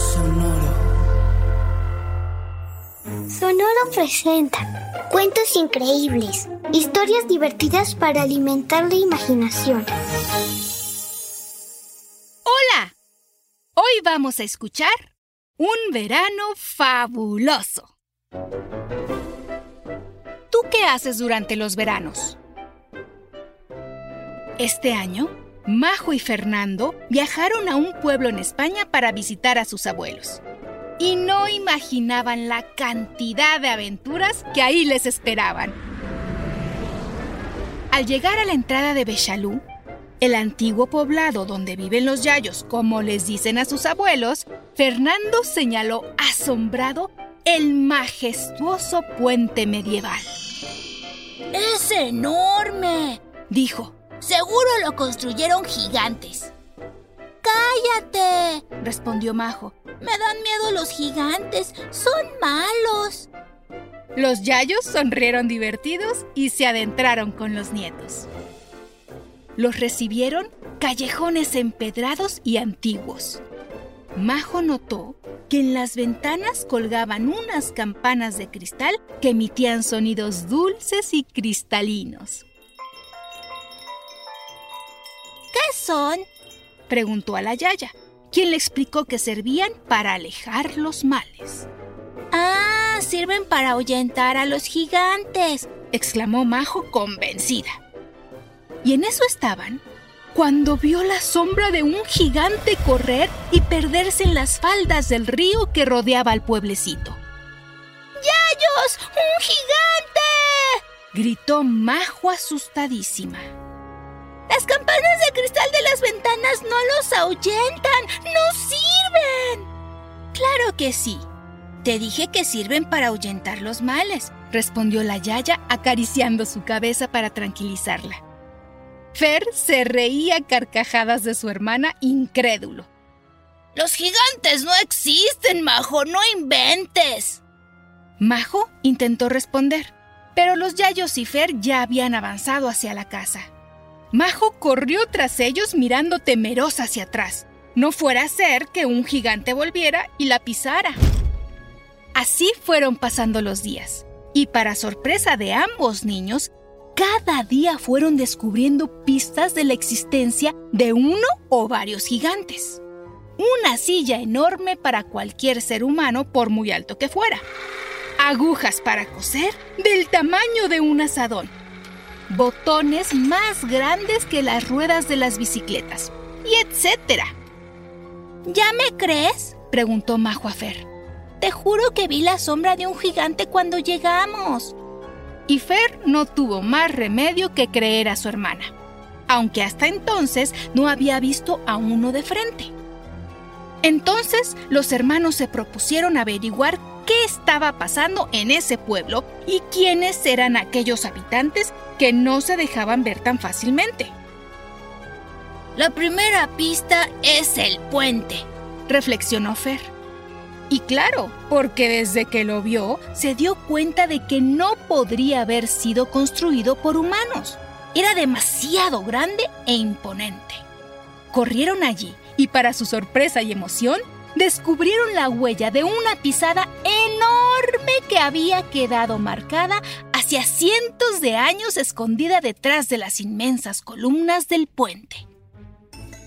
Sonoro. Sonoro presenta cuentos increíbles, historias divertidas para alimentar la imaginación. Hola, hoy vamos a escuchar Un verano fabuloso. ¿Tú qué haces durante los veranos? Este año, Majo y Fernando viajaron a un pueblo en España para visitar a sus abuelos. Y no imaginaban la cantidad de aventuras que ahí les esperaban. Al llegar a la entrada de Bechalú, el antiguo poblado donde viven los yayos, como les dicen a sus abuelos, Fernando señaló asombrado el majestuoso puente medieval. ¡Es enorme! Dijo, Seguro lo construyeron gigantes. ¡Cállate! respondió Majo. Me dan miedo los gigantes. Son malos. Los yayos sonrieron divertidos y se adentraron con los nietos. Los recibieron callejones empedrados y antiguos. Majo notó que en las ventanas colgaban unas campanas de cristal que emitían sonidos dulces y cristalinos. Son? preguntó a la Yaya, quien le explicó que servían para alejar los males. Ah, sirven para ahuyentar a los gigantes, exclamó Majo convencida. Y en eso estaban cuando vio la sombra de un gigante correr y perderse en las faldas del río que rodeaba al pueblecito. ¡Yayos! ¡Un gigante! gritó Majo asustadísima. Ahuyentan, no sirven. Claro que sí. Te dije que sirven para ahuyentar los males, respondió la Yaya acariciando su cabeza para tranquilizarla. Fer se reía carcajadas de su hermana incrédulo. Los gigantes no existen, Majo, no inventes. Majo intentó responder, pero los Yayos y Fer ya habían avanzado hacia la casa. Majo corrió tras ellos mirando temerosa hacia atrás. No fuera a ser que un gigante volviera y la pisara. Así fueron pasando los días. Y para sorpresa de ambos niños, cada día fueron descubriendo pistas de la existencia de uno o varios gigantes. Una silla enorme para cualquier ser humano por muy alto que fuera. Agujas para coser del tamaño de un asadón botones más grandes que las ruedas de las bicicletas, y etcétera. ¿Ya me crees? preguntó Majo a Fer. Te juro que vi la sombra de un gigante cuando llegamos. Y Fer no tuvo más remedio que creer a su hermana, aunque hasta entonces no había visto a uno de frente. Entonces los hermanos se propusieron averiguar qué estaba pasando en ese pueblo y quiénes eran aquellos habitantes que no se dejaban ver tan fácilmente. La primera pista es el puente, reflexionó Fer. Y claro, porque desde que lo vio se dio cuenta de que no podría haber sido construido por humanos. Era demasiado grande e imponente. Corrieron allí y para su sorpresa y emoción, descubrieron la huella de una pisada enorme que había quedado marcada hacia cientos de años escondida detrás de las inmensas columnas del puente.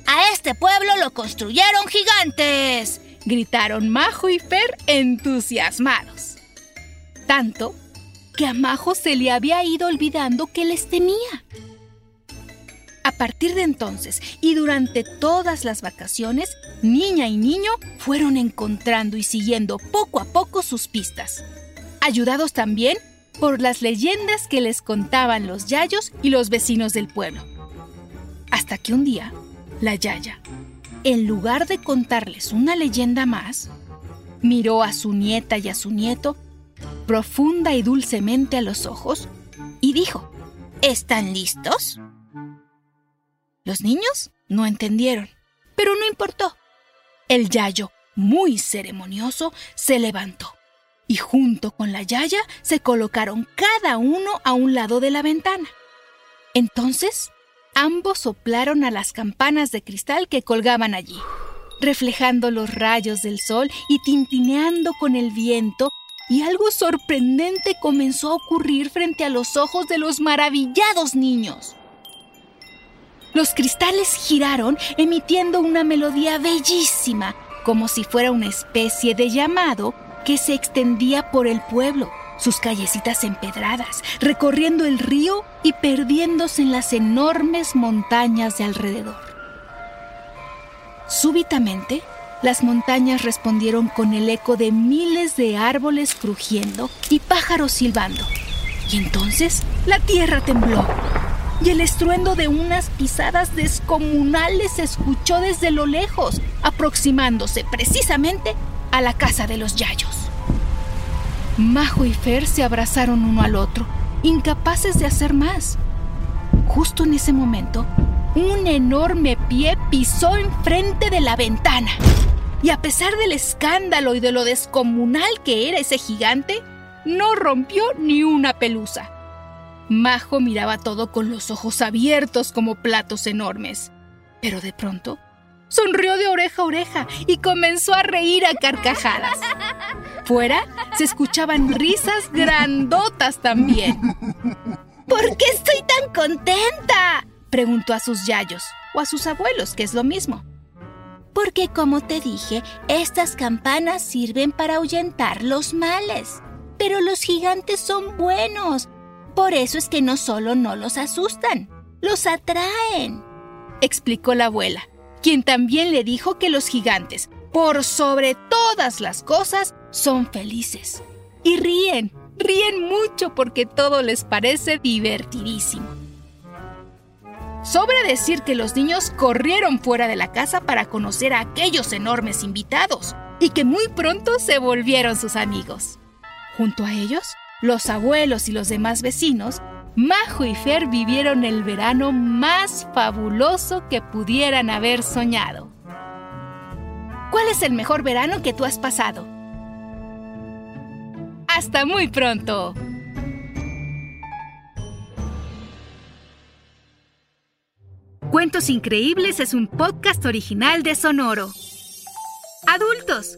A este pueblo lo construyeron gigantes, gritaron Majo y Fer entusiasmados. Tanto que a Majo se le había ido olvidando que les temía. A partir de entonces y durante todas las vacaciones, niña y niño fueron encontrando y siguiendo poco a poco sus pistas, ayudados también por las leyendas que les contaban los yayos y los vecinos del pueblo. Hasta que un día, la Yaya, en lugar de contarles una leyenda más, miró a su nieta y a su nieto profunda y dulcemente a los ojos y dijo, ¿Están listos? Los niños no entendieron, pero no importó. El Yayo, muy ceremonioso, se levantó y junto con la Yaya se colocaron cada uno a un lado de la ventana. Entonces, ambos soplaron a las campanas de cristal que colgaban allí, reflejando los rayos del sol y tintineando con el viento, y algo sorprendente comenzó a ocurrir frente a los ojos de los maravillados niños. Los cristales giraron emitiendo una melodía bellísima, como si fuera una especie de llamado que se extendía por el pueblo, sus callecitas empedradas, recorriendo el río y perdiéndose en las enormes montañas de alrededor. Súbitamente, las montañas respondieron con el eco de miles de árboles crujiendo y pájaros silbando. Y entonces la tierra tembló y el estruendo de unas pisadas descomunales se escuchó desde lo lejos, aproximándose precisamente a la casa de los Yayos. Majo y Fer se abrazaron uno al otro, incapaces de hacer más. Justo en ese momento, un enorme pie pisó enfrente de la ventana. Y a pesar del escándalo y de lo descomunal que era ese gigante, no rompió ni una pelusa. Majo miraba todo con los ojos abiertos como platos enormes. Pero de pronto, sonrió de oreja a oreja y comenzó a reír a carcajadas. Fuera se escuchaban risas grandotas también. ¿Por qué estoy tan contenta? Preguntó a sus yayos o a sus abuelos, que es lo mismo. Porque como te dije, estas campanas sirven para ahuyentar los males. Pero los gigantes son buenos. Por eso es que no solo no los asustan, los atraen. Explicó la abuela, quien también le dijo que los gigantes, por sobre todas las cosas, son felices. Y ríen, ríen mucho porque todo les parece divertidísimo. Sobra decir que los niños corrieron fuera de la casa para conocer a aquellos enormes invitados y que muy pronto se volvieron sus amigos. Junto a ellos, los abuelos y los demás vecinos, Majo y Fer vivieron el verano más fabuloso que pudieran haber soñado. ¿Cuál es el mejor verano que tú has pasado? Hasta muy pronto. Cuentos Increíbles es un podcast original de Sonoro. Adultos,